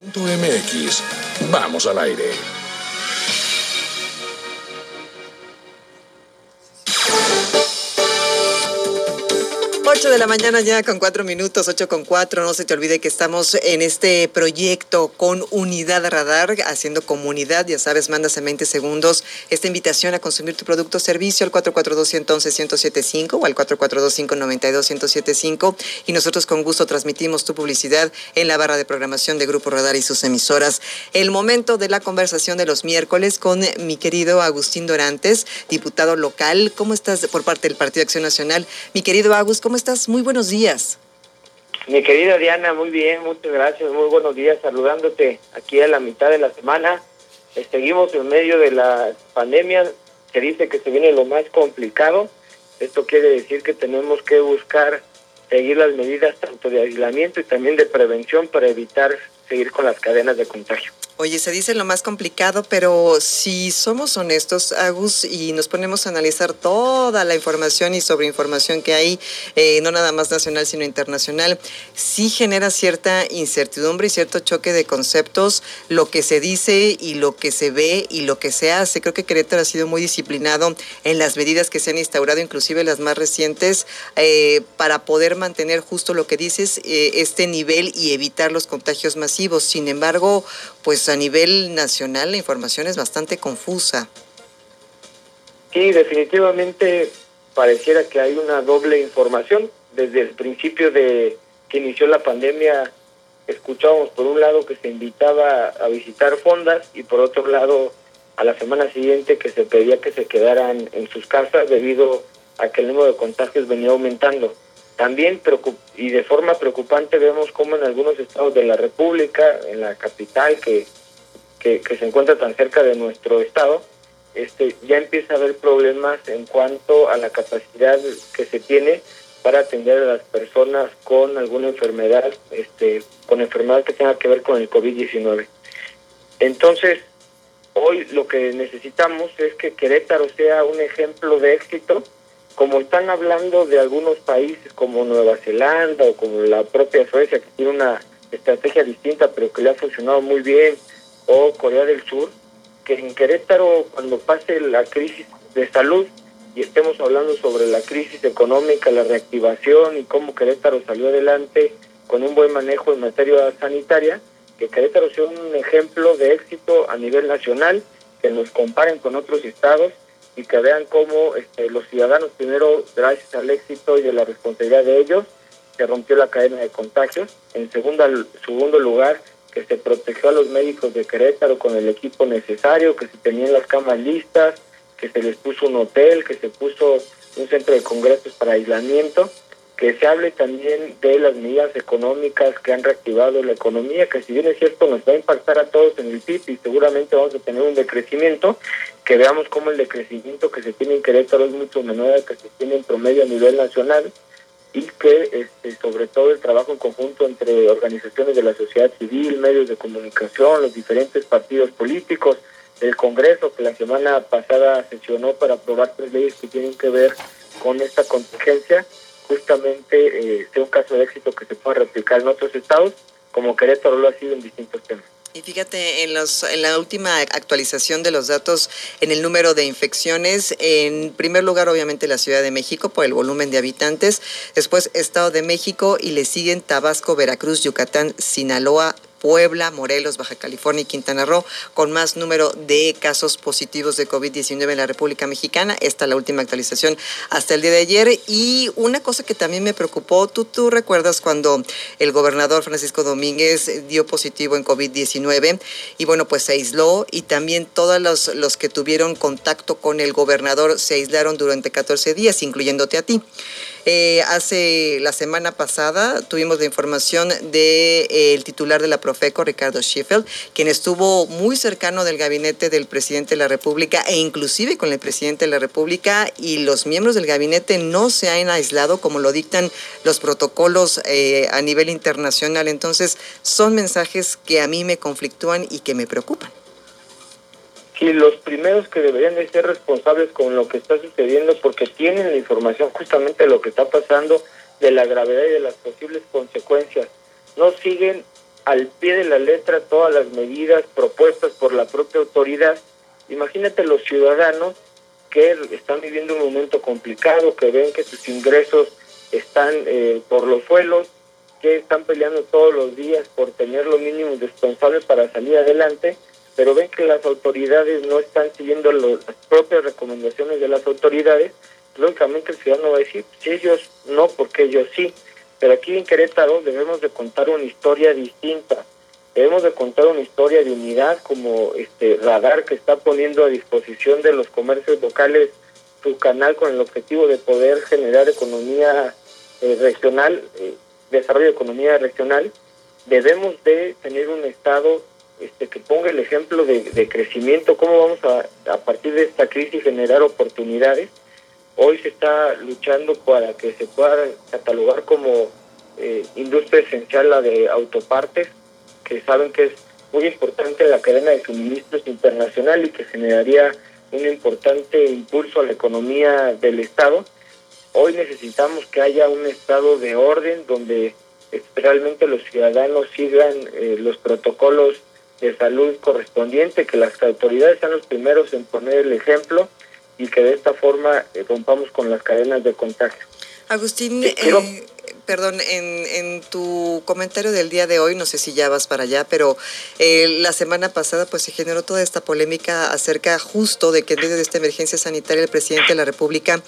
MX. Vamos al aire. 8 de la mañana ya con cuatro minutos, 8 con cuatro. No se te olvide que estamos en este proyecto con Unidad Radar, haciendo comunidad. Ya sabes, mandas en 20 segundos esta invitación a consumir tu producto o servicio al 442-111-1075 o al 442-592-1075. Y nosotros con gusto transmitimos tu publicidad en la barra de programación de Grupo Radar y sus emisoras. El momento de la conversación de los miércoles con mi querido Agustín Dorantes, diputado local. ¿Cómo estás por parte del Partido Acción Nacional? Mi querido Agus, ¿cómo estás? Muy buenos días. Mi querida Diana, muy bien, muchas gracias, muy buenos días, saludándote aquí a la mitad de la semana. Seguimos en medio de la pandemia, se dice que se viene lo más complicado. Esto quiere decir que tenemos que buscar seguir las medidas tanto de aislamiento y también de prevención para evitar seguir con las cadenas de contagio. Oye, se dice lo más complicado, pero si somos honestos, Agus, y nos ponemos a analizar toda la información y sobreinformación que hay, eh, no nada más nacional, sino internacional, sí genera cierta incertidumbre y cierto choque de conceptos, lo que se dice y lo que se ve y lo que se hace. Creo que Querétaro ha sido muy disciplinado en las medidas que se han instaurado, inclusive las más recientes, eh, para poder mantener justo lo que dices, eh, este nivel y evitar los contagios masivos. Sin embargo, pues a nivel nacional la información es bastante confusa. Sí, definitivamente pareciera que hay una doble información. Desde el principio de que inició la pandemia, escuchábamos por un lado que se invitaba a visitar fondas y por otro lado a la semana siguiente que se pedía que se quedaran en sus casas debido a que el número de contagios venía aumentando. También y de forma preocupante vemos cómo en algunos estados de la República, en la capital que que, se encuentra tan cerca de nuestro estado, este, ya empieza a haber problemas en cuanto a la capacidad que se tiene para atender a las personas con alguna enfermedad, este, con enfermedad que tenga que ver con el COVID-19. Entonces, hoy lo que necesitamos es que Querétaro sea un ejemplo de éxito, como están hablando de algunos países como Nueva Zelanda o como la propia Suecia, que tiene una estrategia distinta, pero que le ha funcionado muy bien, o Corea del Sur, que en Querétaro cuando pase la crisis de salud y estemos hablando sobre la crisis económica, la reactivación y cómo Querétaro salió adelante con un buen manejo en materia sanitaria, que Querétaro sea un ejemplo de éxito a nivel nacional, que nos comparen con otros estados y que vean cómo este, los ciudadanos, primero, gracias al éxito y de la responsabilidad de ellos, se rompió la cadena de contagios. En segunda, segundo lugar, que se protegió a los médicos de Querétaro con el equipo necesario, que se tenían las camas listas, que se les puso un hotel, que se puso un centro de congresos para aislamiento, que se hable también de las medidas económicas que han reactivado la economía, que si bien es cierto nos va a impactar a todos en el PIB y seguramente vamos a tener un decrecimiento, que veamos cómo el decrecimiento que se tiene en Querétaro es mucho menor al que se tiene en promedio a nivel nacional, y que este, sobre todo el trabajo en conjunto entre organizaciones de la sociedad civil, medios de comunicación, los diferentes partidos políticos, el Congreso que la semana pasada sesionó para aprobar tres leyes que tienen que ver con esta contingencia, justamente eh, sea un caso de éxito que se pueda replicar en otros estados, como Querétaro lo ha sido en distintos temas. Y fíjate, en, los, en la última actualización de los datos en el número de infecciones, en primer lugar obviamente la Ciudad de México por el volumen de habitantes, después Estado de México y le siguen Tabasco, Veracruz, Yucatán, Sinaloa, Puebla, Morelos, Baja California y Quintana Roo, con más número de casos positivos de COVID-19 en la República Mexicana. Esta es la última actualización hasta el día de ayer. Y una cosa que también me preocupó, tú, recuerdas cuando el gobernador Francisco Domínguez dio positivo en COVID-19 y bueno, pues se aisló y también todos los, los que tuvieron contacto con el gobernador se aislaron durante 14 días, incluyéndote a ti. Eh, hace la semana pasada tuvimos la información del de, eh, titular de la Profeco, Ricardo Schiffel, quien estuvo muy cercano del gabinete del presidente de la República e inclusive con el presidente de la República y los miembros del gabinete no se han aislado como lo dictan los protocolos eh, a nivel internacional. Entonces son mensajes que a mí me conflictúan y que me preocupan y los primeros que deberían de ser responsables con lo que está sucediendo porque tienen la información justamente de lo que está pasando, de la gravedad y de las posibles consecuencias. No siguen al pie de la letra todas las medidas propuestas por la propia autoridad. Imagínate los ciudadanos que están viviendo un momento complicado, que ven que sus ingresos están eh, por los suelos, que están peleando todos los días por tener lo mínimo indispensable para salir adelante, pero ven que las autoridades no están siguiendo las propias recomendaciones de las autoridades, lógicamente el ciudadano va a decir, si ellos no, porque ellos sí. Pero aquí en Querétaro debemos de contar una historia distinta. Debemos de contar una historia de unidad como este radar que está poniendo a disposición de los comercios locales su canal con el objetivo de poder generar economía eh, regional, eh, desarrollo de economía regional. Debemos de tener un Estado este, que ponga el ejemplo de, crecimiento, cómo vamos a, a partir de esta crisis generar oportunidades Hoy se está luchando para que se pueda catalogar como eh, industria esencial la de autopartes, que saben que es muy importante en la cadena de suministros internacional y que generaría un importante impulso a la economía del Estado. Hoy necesitamos que haya un estado de orden donde realmente los ciudadanos sigan eh, los protocolos de salud correspondientes, que las autoridades sean los primeros en poner el ejemplo y que de esta forma eh, rompamos con las cadenas de contagio. Agustín, eh, perdón, en, en, tu comentario del día de hoy, no sé si ya vas para allá, pero eh, la semana pasada pues se generó toda esta polémica acerca justo de que en medio de esta emergencia sanitaria el presidente de la República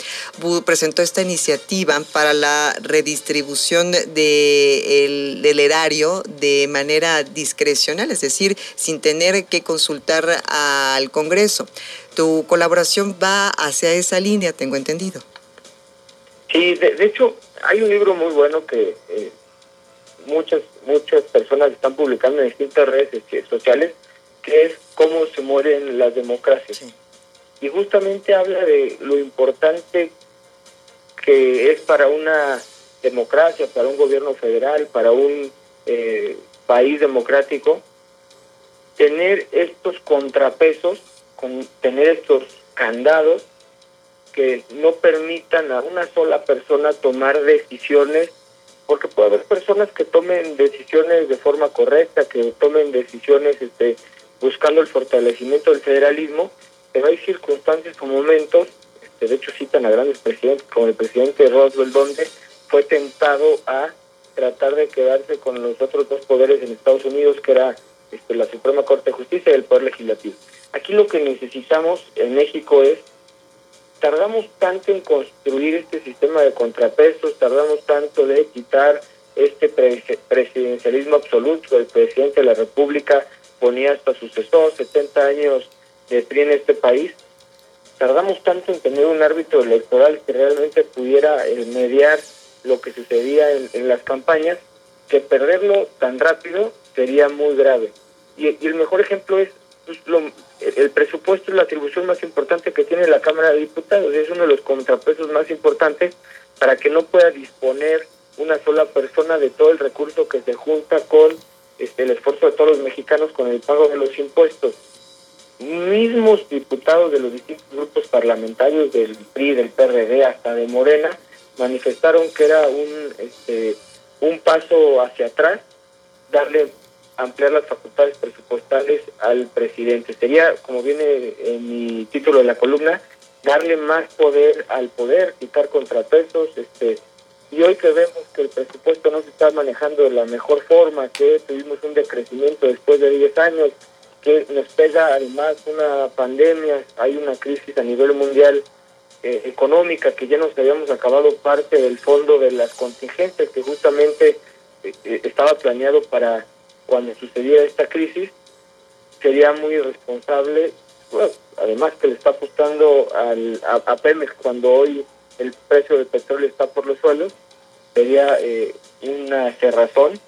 presentó esta iniciativa para la redistribución de del erario de manera discrecional, es decir, sin tener que consultar al Congreso. Tu colaboración va hacia esa línea, tengo entendido. Sí, de, hecho, hay un libro muy bueno que eh, muchas muchas personas están publicando en distintas redes este, sociales, que es Cómo se mueren las democracias. Y justamente habla de lo importante que es para una democracia, para un gobierno federal, para un eh, país democrático, tener estos contrapesos, con tener estos candados que no permitan a una sola persona tomar decisiones, porque puede haber personas que tomen decisiones de forma correcta, que tomen decisiones este, buscando el fortalecimiento del federalismo, pero hay circunstancias o momentos, este, de hecho citan a grandes presidentes, como el presidente Roosevelt, donde fue tentado a tratar de quedarse con los otros dos poderes en Estados Unidos, que era este, la Suprema Corte de Justicia y el Poder Legislativo. Aquí lo que necesitamos en México es tardamos tanto en construir este sistema de contrapesos, tardamos tanto de quitar este presidencialismo absoluto, el presidente de la República ponía hasta sucesor, 70 años de PRI en este país, tardamos tanto en tener un árbitro electoral que realmente pudiera eh, mediar lo que sucedía en, las campañas, que perderlo tan rápido sería muy grave. Y el mejor ejemplo es el presupuesto es la atribución más importante que tiene la Cámara de Diputados, es uno de los contrapesos más importantes para que no pueda disponer una sola persona de todo el recurso que se junta con este, el esfuerzo de todos los mexicanos con el pago de los impuestos. Mismos diputados de los distintos grupos parlamentarios del PRI, del PRD, hasta de Morena, manifestaron que era un, este, un paso hacia atrás darle ampliar las facultades presupuestales al presidente. Sería, como viene en mi título de la columna, darle más poder al poder, quitar contrapesos, este, y hoy que vemos que el presupuesto no se está manejando de la mejor forma, que tuvimos un decrecimiento después de 10 años, que nos pega además una pandemia, hay una crisis a nivel mundial eh, económica, que ya nos habíamos acabado parte del fondo de las contingencias que justamente eh, eh, estaba planeado para cuando sucediera esta crisis, sería muy irresponsable, además que le está apostando al, a, Pemex cuando hoy el precio del petróleo está por los suelos, sería eh, una cerrazón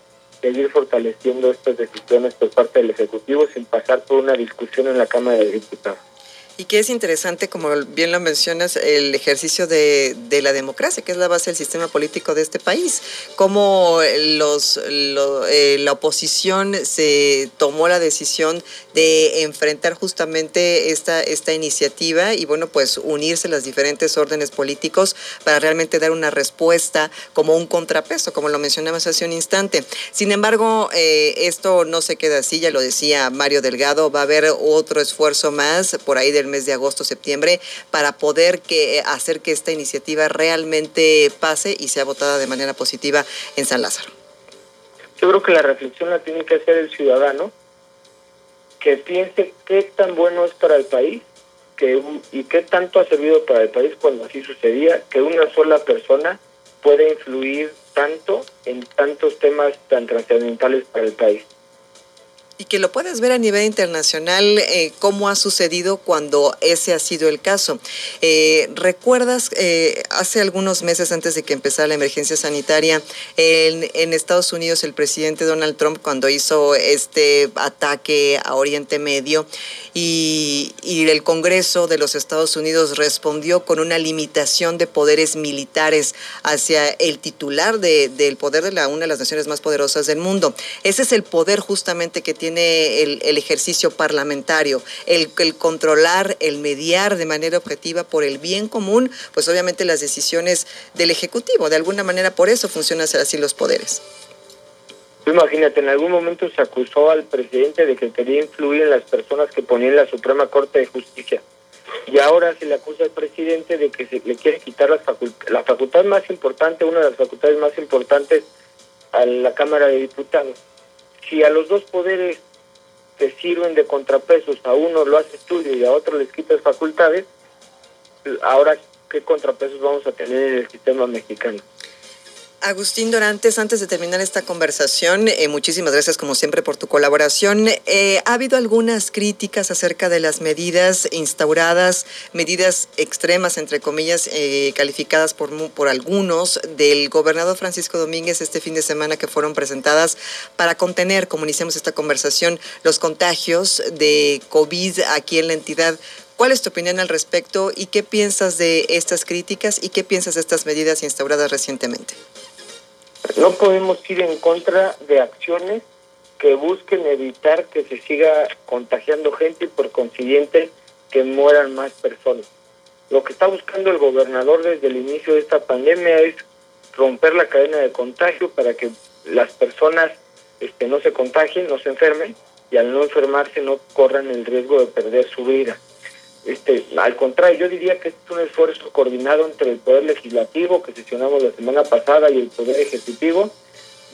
seguir fortaleciendo estas decisiones por parte del Ejecutivo sin pasar por una discusión en la Cámara de Diputados. Y que es interesante, como bien lo mencionas, el ejercicio de, de la democracia, que es la base del sistema político de este país. Cómo los, eh, la oposición se tomó la decisión de enfrentar justamente esta, esta iniciativa y, bueno, pues unirse las diferentes órdenes políticos para realmente dar una respuesta como un contrapeso, como lo mencionamos hace un instante. Sin embargo, eh, esto no se queda así, ya lo decía Mario Delgado, va a haber otro esfuerzo más por ahí del mes de agosto, septiembre, para poder que, hacer que esta iniciativa realmente pase y sea votada de manera positiva en San Lázaro. Yo creo que la reflexión la tiene que hacer el ciudadano, que piense qué tan bueno es para el país que, y qué tanto ha servido para el país cuando así sucedía, que una sola persona puede influir tanto en tantos temas tan trascendentales para el país y que lo puedas ver a nivel internacional, eh, cómo ha sucedido cuando ese ha sido el caso. Eh, ¿Recuerdas eh, hace algunos meses antes de que empezara la emergencia sanitaria en, en, Estados Unidos el presidente Donald Trump cuando hizo este ataque a Oriente Medio y, y el Congreso de los Estados Unidos respondió con una limitación de poderes militares hacia el titular de, del poder de la, una de las naciones más poderosas del mundo? Ese es el poder justamente que tiene el, ejercicio parlamentario, el, el controlar, el mediar de manera objetiva por el bien común, pues obviamente las decisiones del Ejecutivo. De alguna manera por eso funcionan así los poderes. Imagínate, en algún momento se acusó al presidente de que quería influir en las personas que ponían la Suprema Corte de Justicia. Y ahora se le acusa al presidente de que se le quiere quitar las la facultad más importante, una de las facultades más importantes a la Cámara de Diputados si a los dos poderes te sirven de contrapesos, a uno lo haces tuyo y a otro les quitas facultades, ahora qué contrapesos vamos a tener en el sistema mexicano. Agustín Dorantes, antes de terminar esta conversación, eh, muchísimas gracias como siempre por tu colaboración. Eh, ¿Ha habido algunas críticas acerca de las medidas instauradas, medidas extremas, entre comillas, eh, calificadas por, por algunos del gobernador Francisco Domínguez este fin de semana que fueron presentadas para contener, como iniciamos esta conversación, los contagios de COVID aquí en la entidad? ¿Cuál es tu opinión al respecto y qué piensas de estas críticas y qué piensas de estas medidas instauradas recientemente? No podemos ir en contra de acciones que busquen evitar que se siga contagiando gente y por consiguiente que mueran más personas. Lo que está buscando el gobernador desde el inicio de esta pandemia es romper la cadena de contagio para que las personas este, no se contagien, no se enfermen y al no enfermarse no corran el riesgo de perder su vida. Este, al contrario, yo diría que es un esfuerzo coordinado entre el Poder Legislativo, que sesionamos la semana pasada, y el Poder Ejecutivo,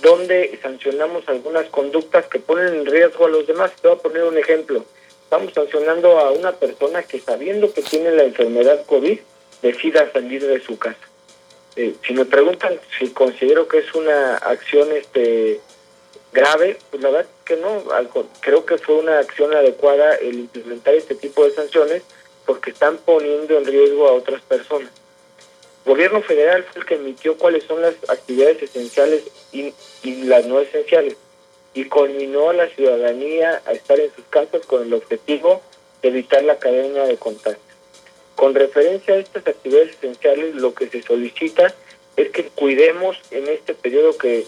donde sancionamos algunas conductas que ponen en riesgo a los demás. Te voy a poner un ejemplo. Estamos sancionando a una persona que sabiendo que tiene la enfermedad COVID, decida salir de su casa. Eh, si me preguntan si considero que es una acción este grave, pues la verdad que no, creo que fue una acción adecuada el implementar este tipo de sanciones porque están poniendo en riesgo a otras personas. El gobierno federal fue el que emitió cuáles son las actividades esenciales y, las no esenciales y culminó a la ciudadanía a estar en sus casas con el objetivo de evitar la cadena de contagio. Con referencia a estas actividades esenciales, lo que se solicita es que cuidemos en este periodo que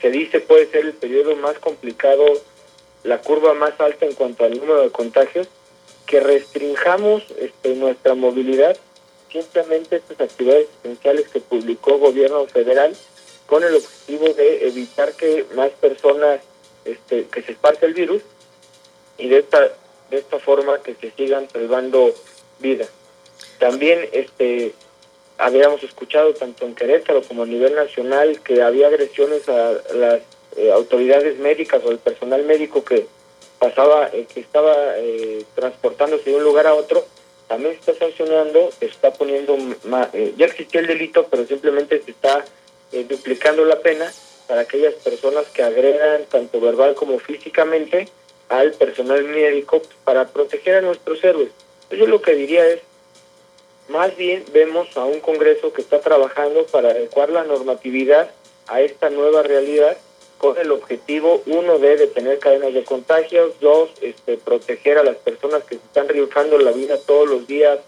se dice puede ser el periodo más complicado, la curva más alta en cuanto al número de contagios, que restringamos este, nuestra movilidad simplemente estas actividades esenciales que publicó el gobierno federal con el objetivo de evitar que más personas este, que se esparce el virus y de esta de esta forma que se sigan salvando vidas. También este habíamos escuchado tanto en Querétaro como a nivel nacional que había agresiones a las eh, autoridades médicas o el personal médico que pasaba, eh, que estaba eh, transportándose de un lugar a otro, también está sancionando, está poniendo, eh, ya existía el delito, pero simplemente se está duplicando la pena para aquellas personas que agredan tanto verbal como físicamente al personal médico para proteger a nuestros héroes. Yo lo que diría es, más bien vemos a un Congreso que está trabajando para adecuar la normatividad a esta nueva realidad con el objetivo, uno, de detener cadenas de contagios, dos, este, proteger a las personas que se están rifando la vida todos los días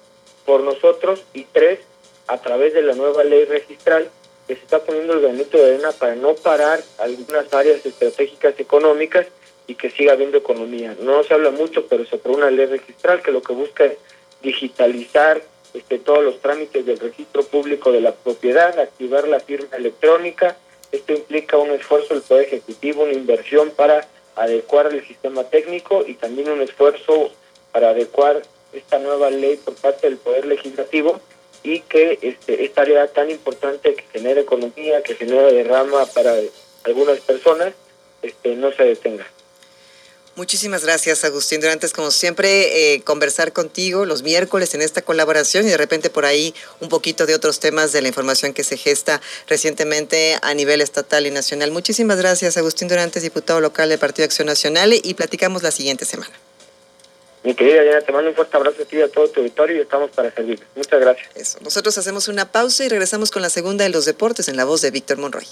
por nosotros, y tres, a través de la nueva ley registral, que se está poniendo el granito de arena para no parar algunas áreas estratégicas económicas y que siga habiendo economía. No se habla mucho, pero se aprobó una ley registral que lo que busca es digitalizar este, todos los trámites del registro público de la propiedad, activar la firma electrónica. Esto implica un esfuerzo del Poder Ejecutivo, una inversión para adecuar el sistema técnico y también un esfuerzo para adecuar esta nueva ley por parte del Poder Legislativo y que este, esta área tan importante que genera economía, que genera derrama para algunas personas, este, no se detenga. Muchísimas gracias, Agustín Durantes. Como siempre, eh, conversar contigo los miércoles en esta colaboración y de repente por ahí un poquito de otros temas de la información que se gesta recientemente a nivel estatal y nacional. Muchísimas gracias, Agustín Durantes, diputado local del Partido Acción Nacional, y platicamos la siguiente semana. Mi querida Diana, te mando un fuerte abrazo a ti y a todo tu auditorio y estamos para servir. Muchas gracias. Eso. Nosotros hacemos una pausa y regresamos con la segunda de los deportes en la voz de Víctor Monroy.